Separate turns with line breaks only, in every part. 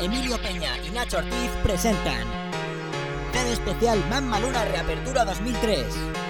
Emilio Peña y Nacho Ortiz presentan. Especial Mamma Luna Reapertura 2003.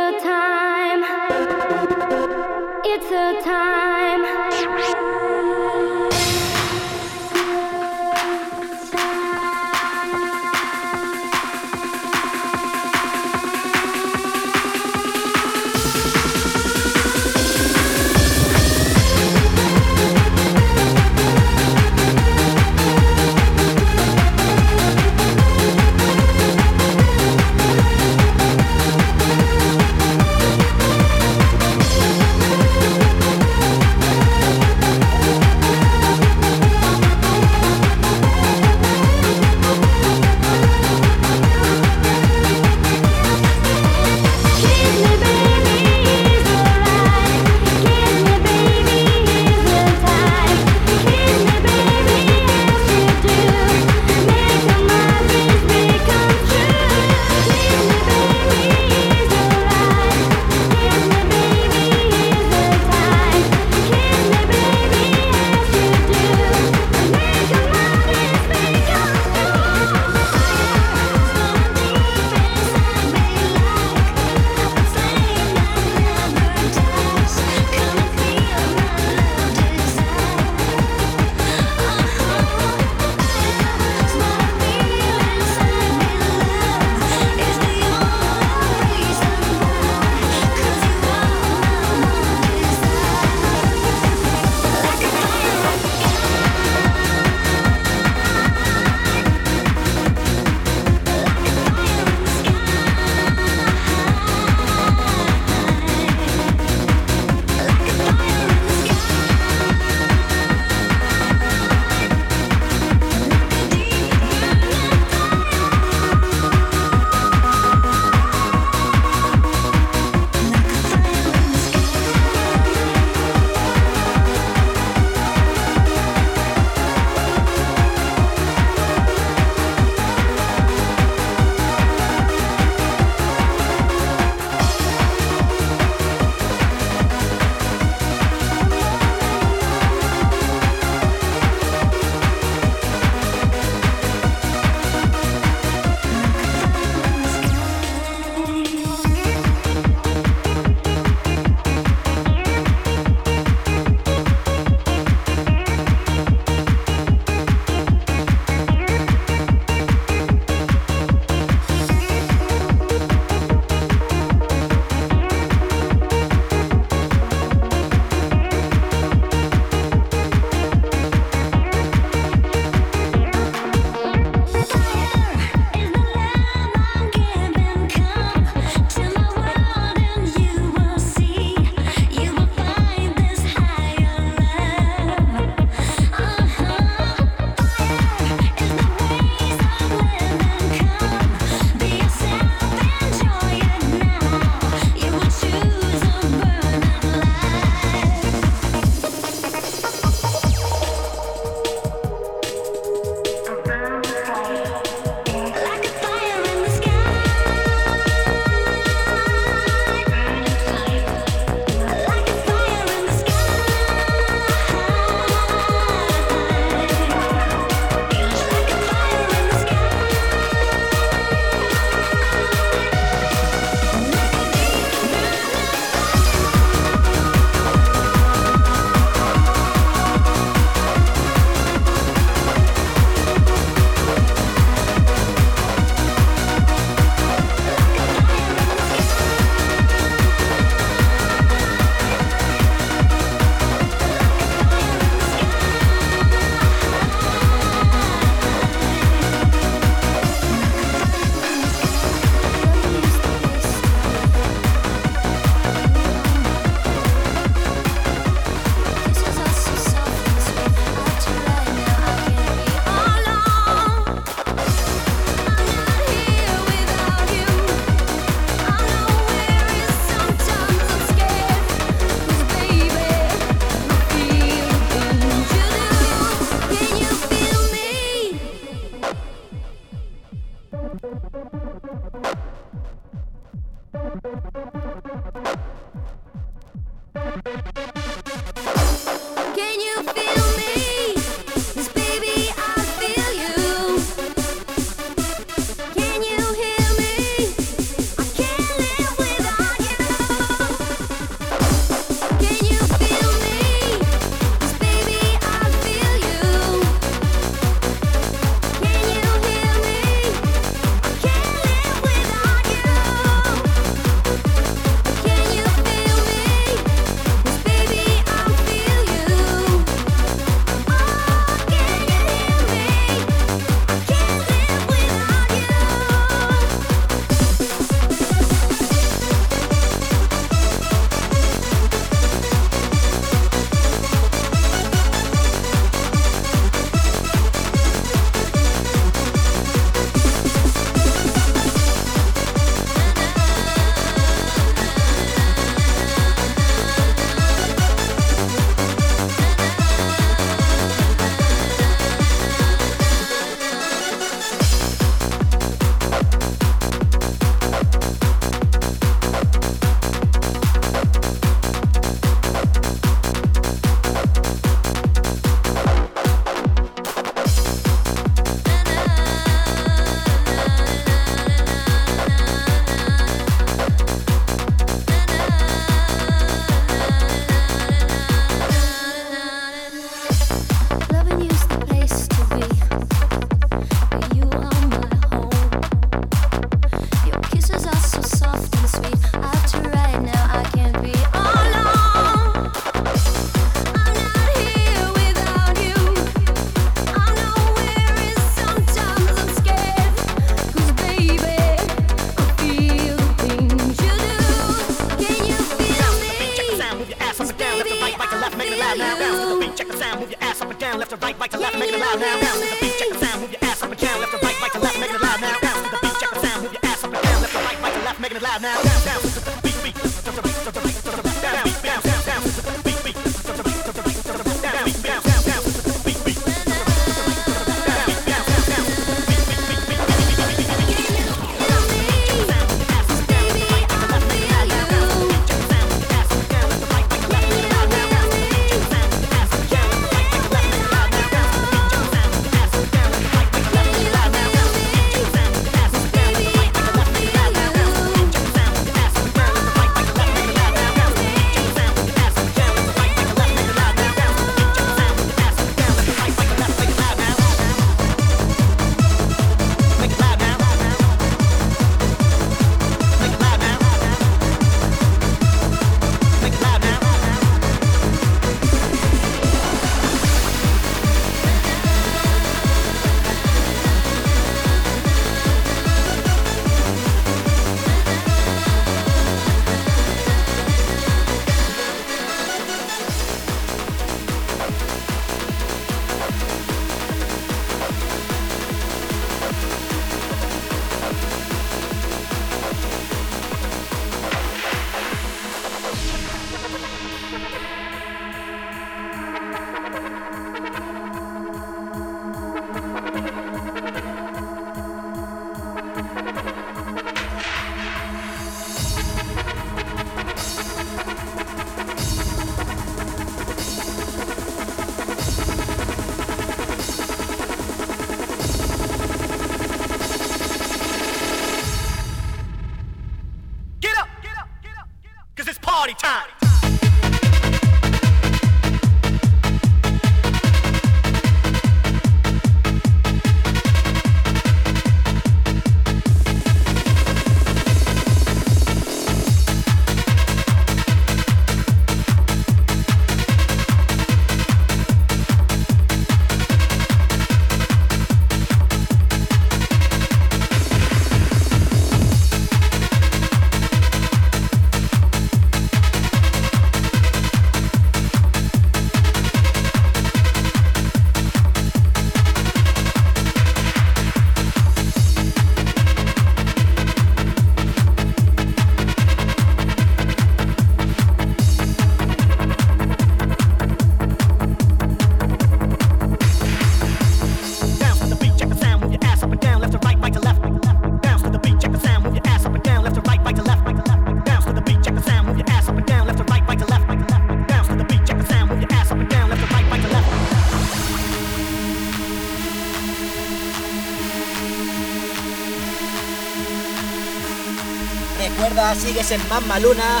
Sigues en Mamma Luna,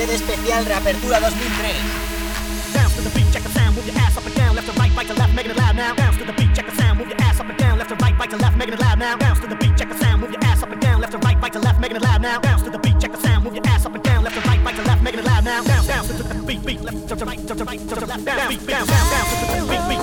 en especial Reapertura 2003.
Bounce to the beat, check the sound, move your ass up and down, left to right, right to left, making it loud now. Bounce to the beat, check the sound, move your ass up and down, left to right, right to left, making it loud now. Bounce to the beat, check the sound, move your ass up and down, left to right, right to left, making it loud now. Bounce to the beat, check the sound, move your ass up and down, left to right, right to left, making it loud now. Down, down, to the beat, beat, left to right, to right, left, down, beat, down, down, to the beat.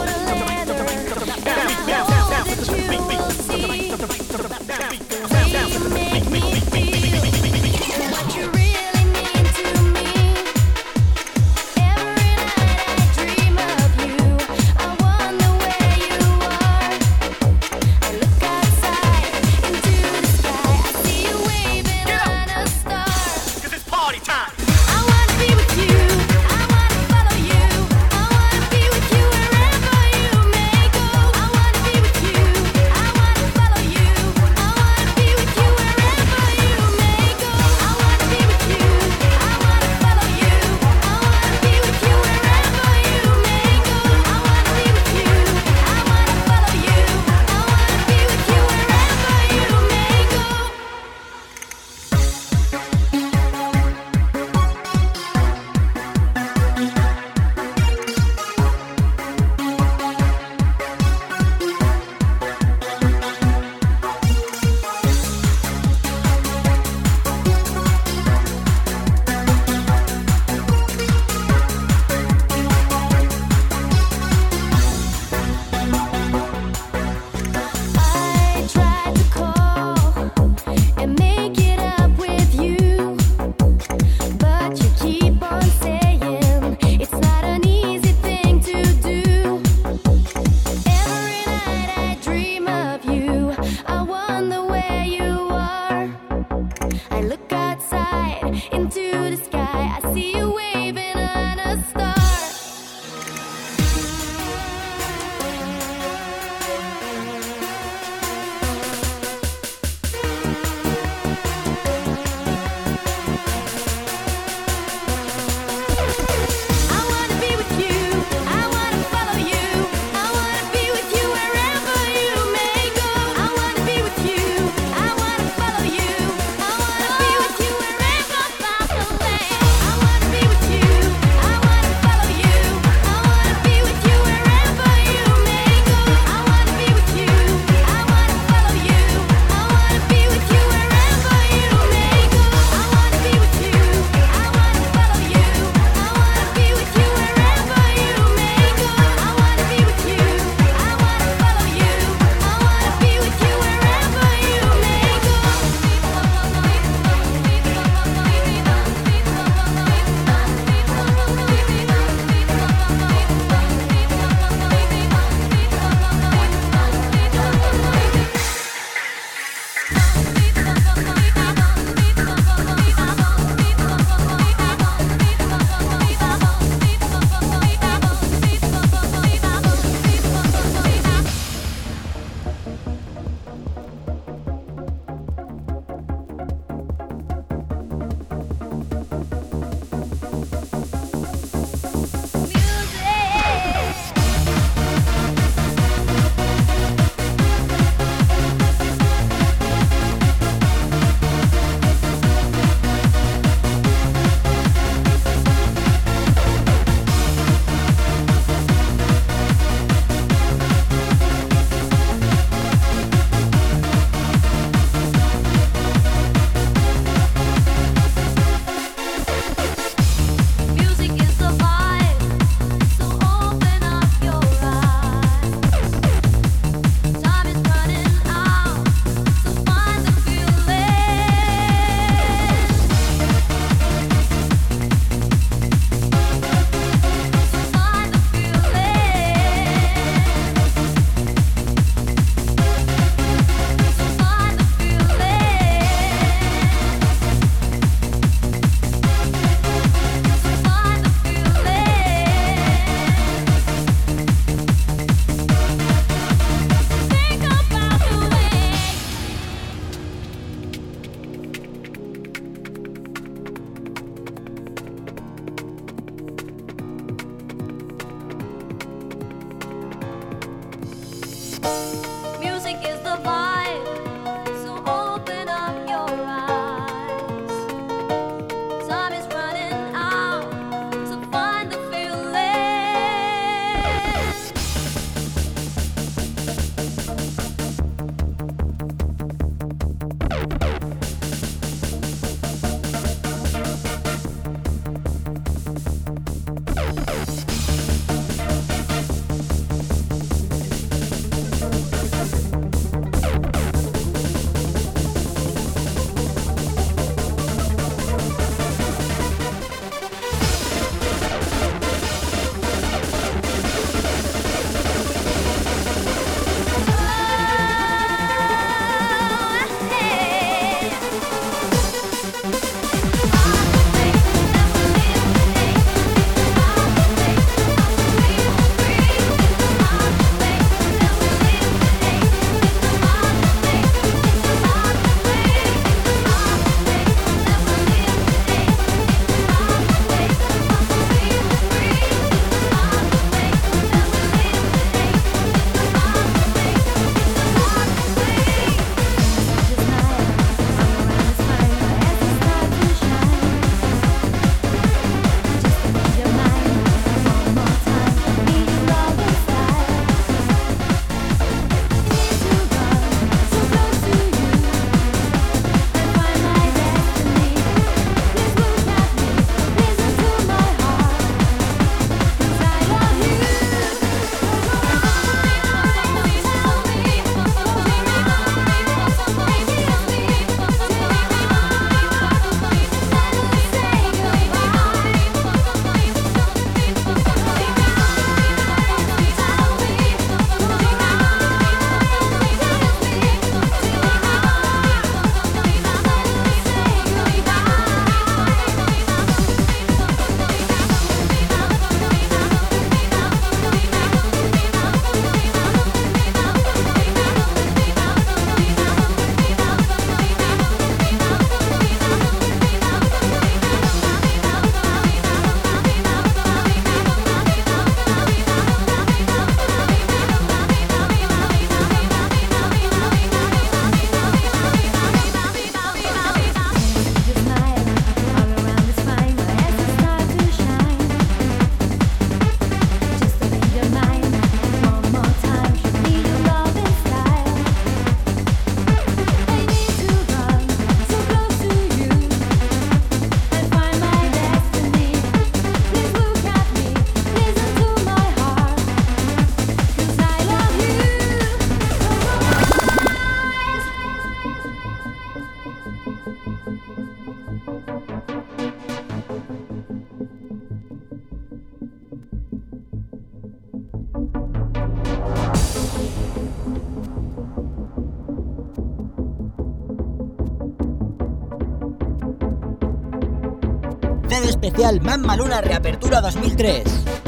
Festival Man Reapertura 2003.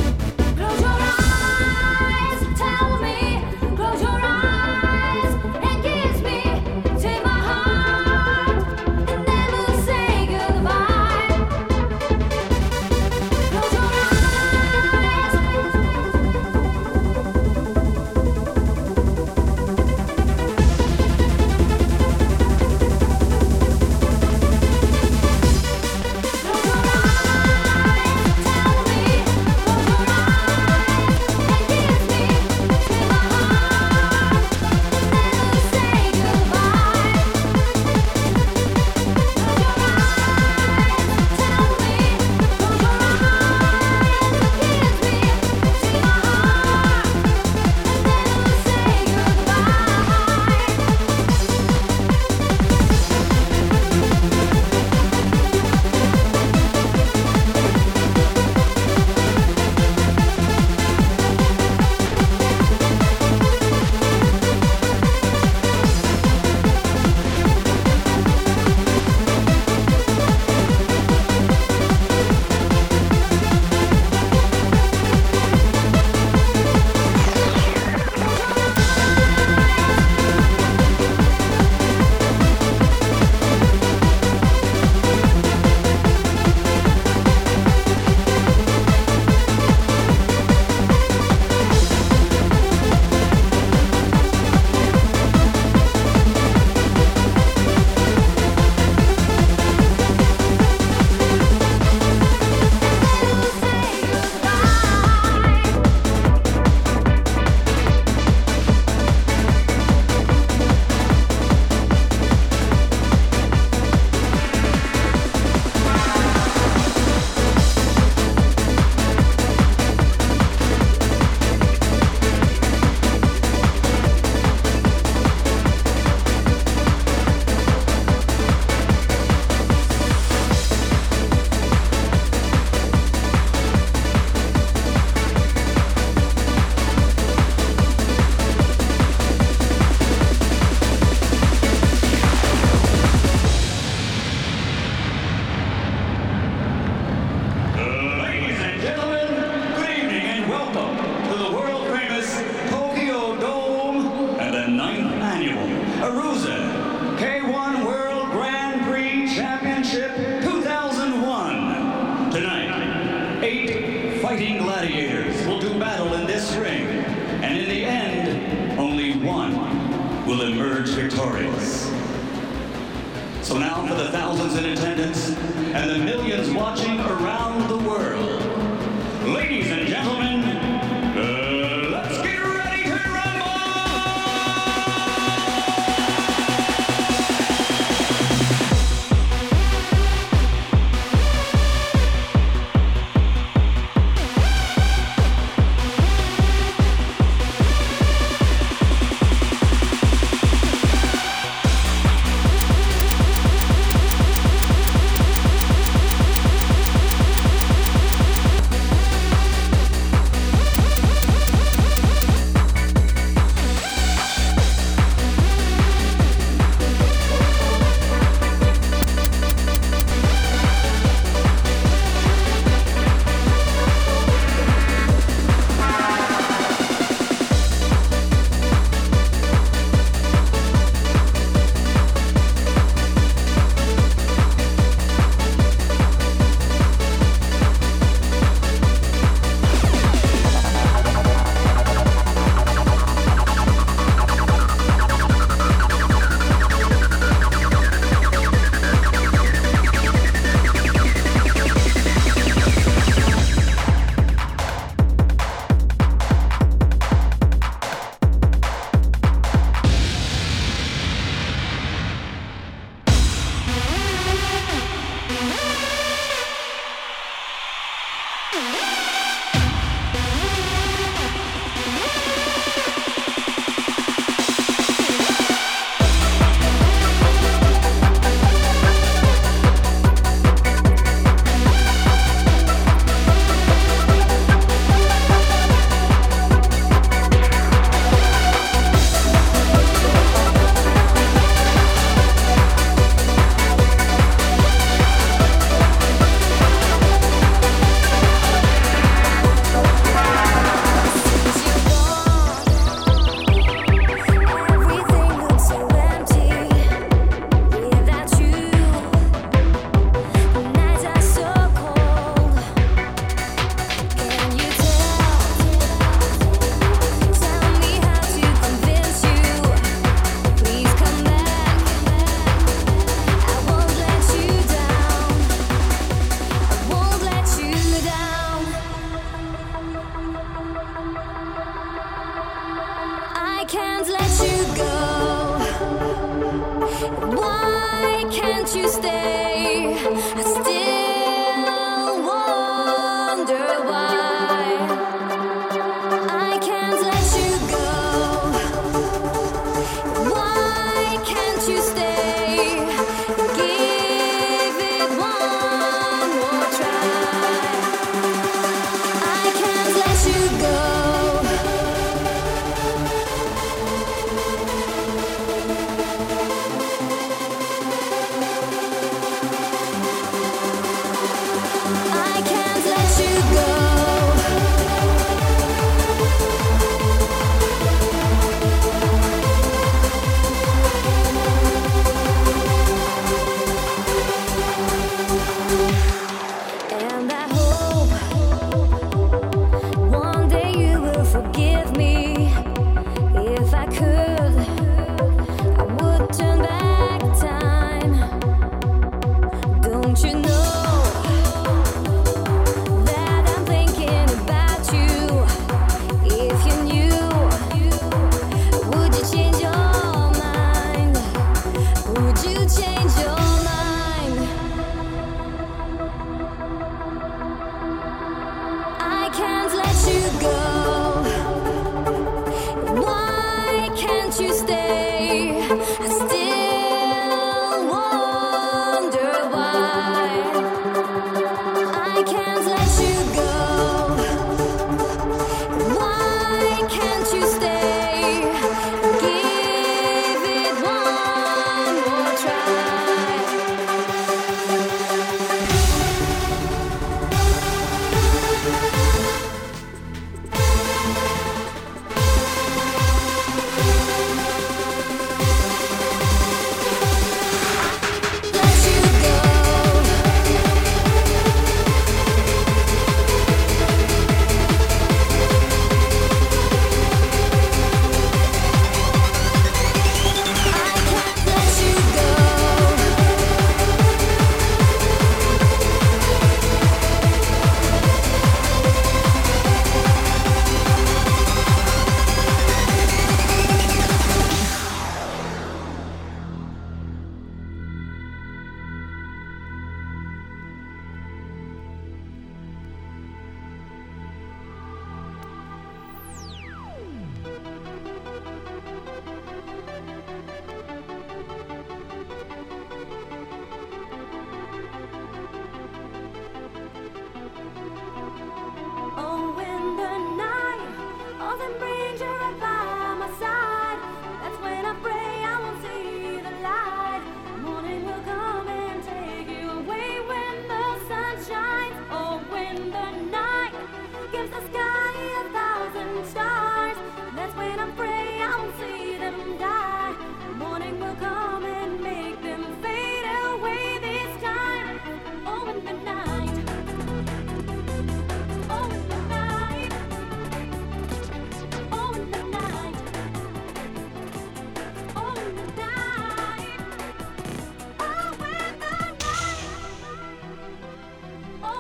for the thousands in attendance and the millions watching around the world. Ladies and gentlemen,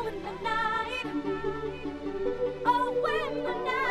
Night. Oh, in the night. Oh,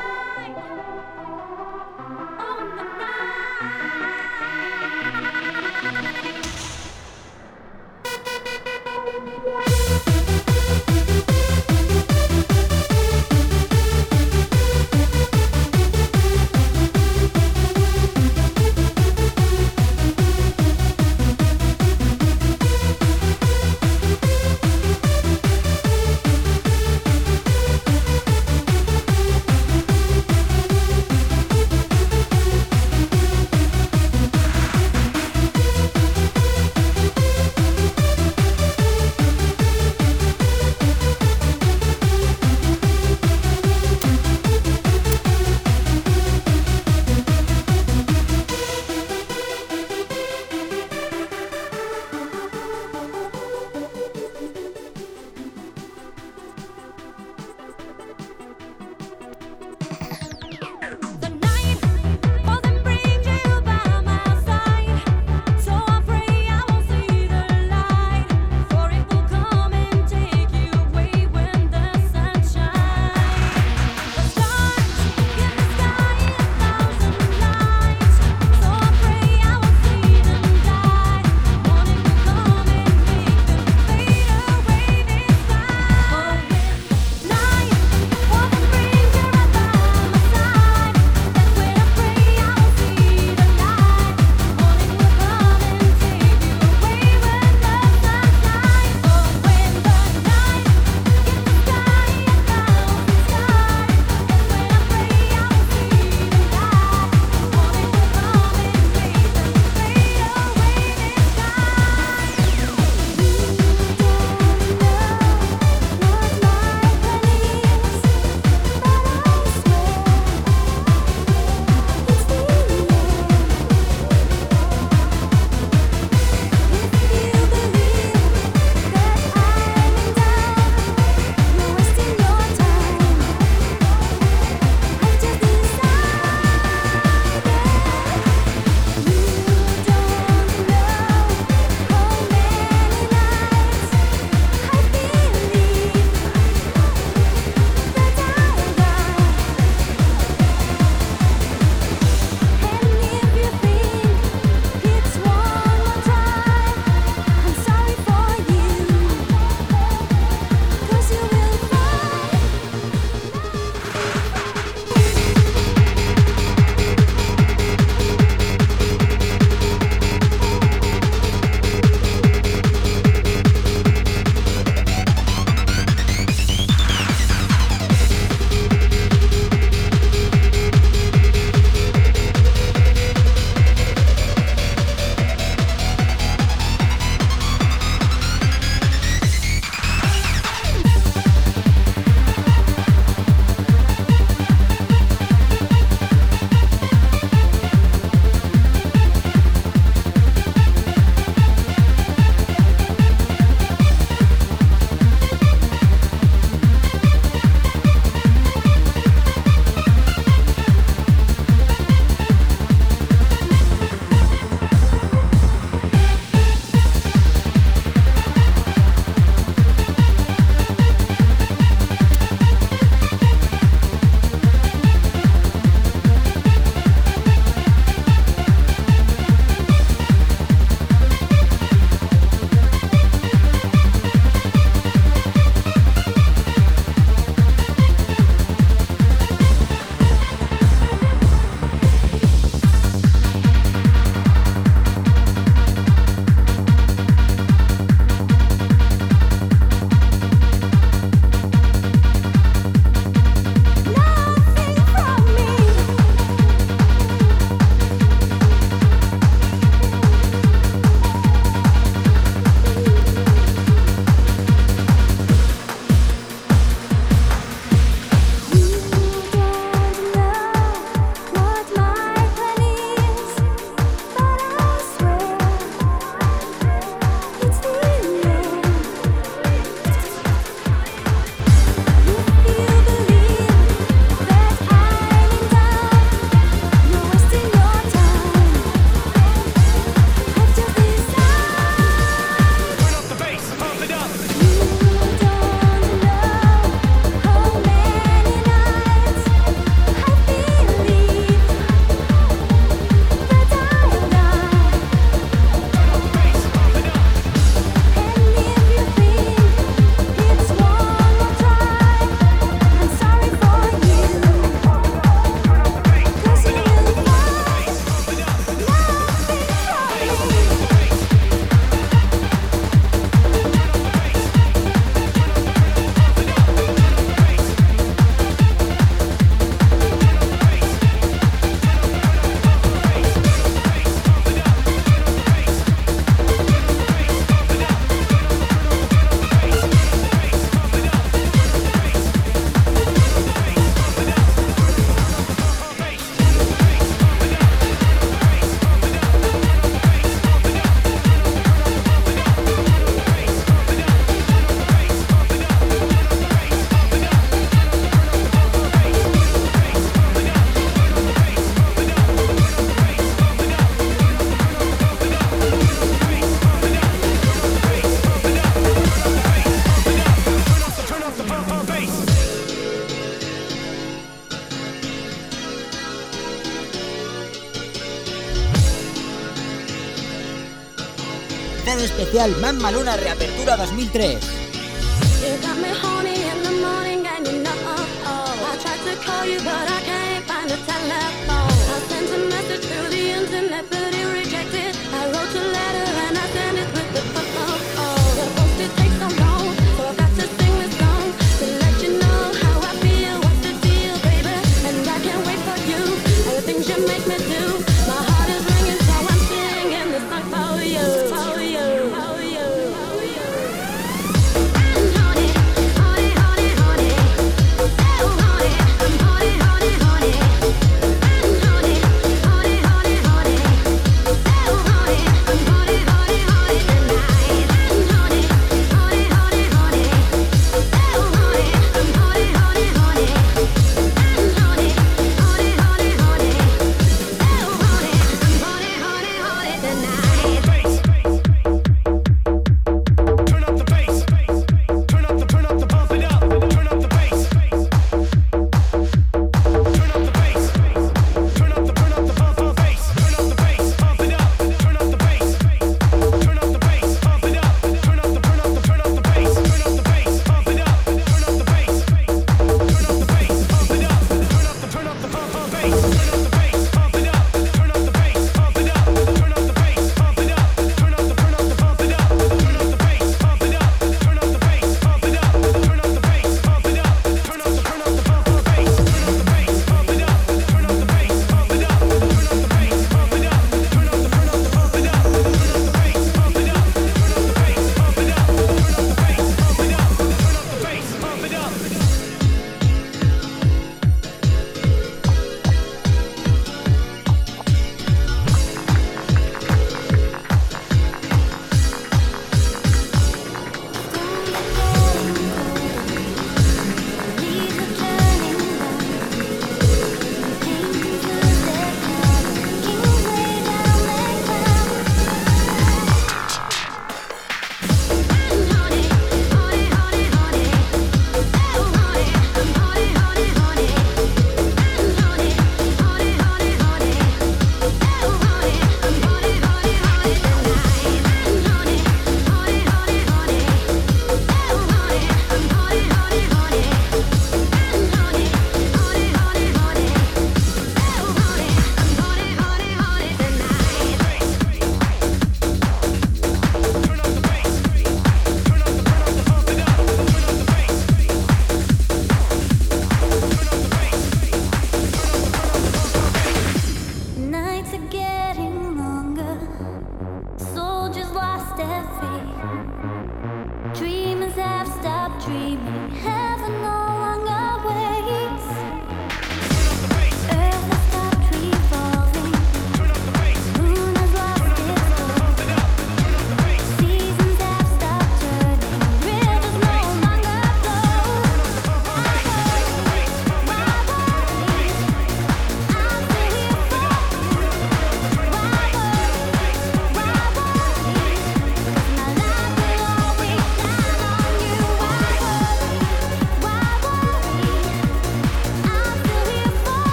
especial Mamma Luna Reapertura 2003.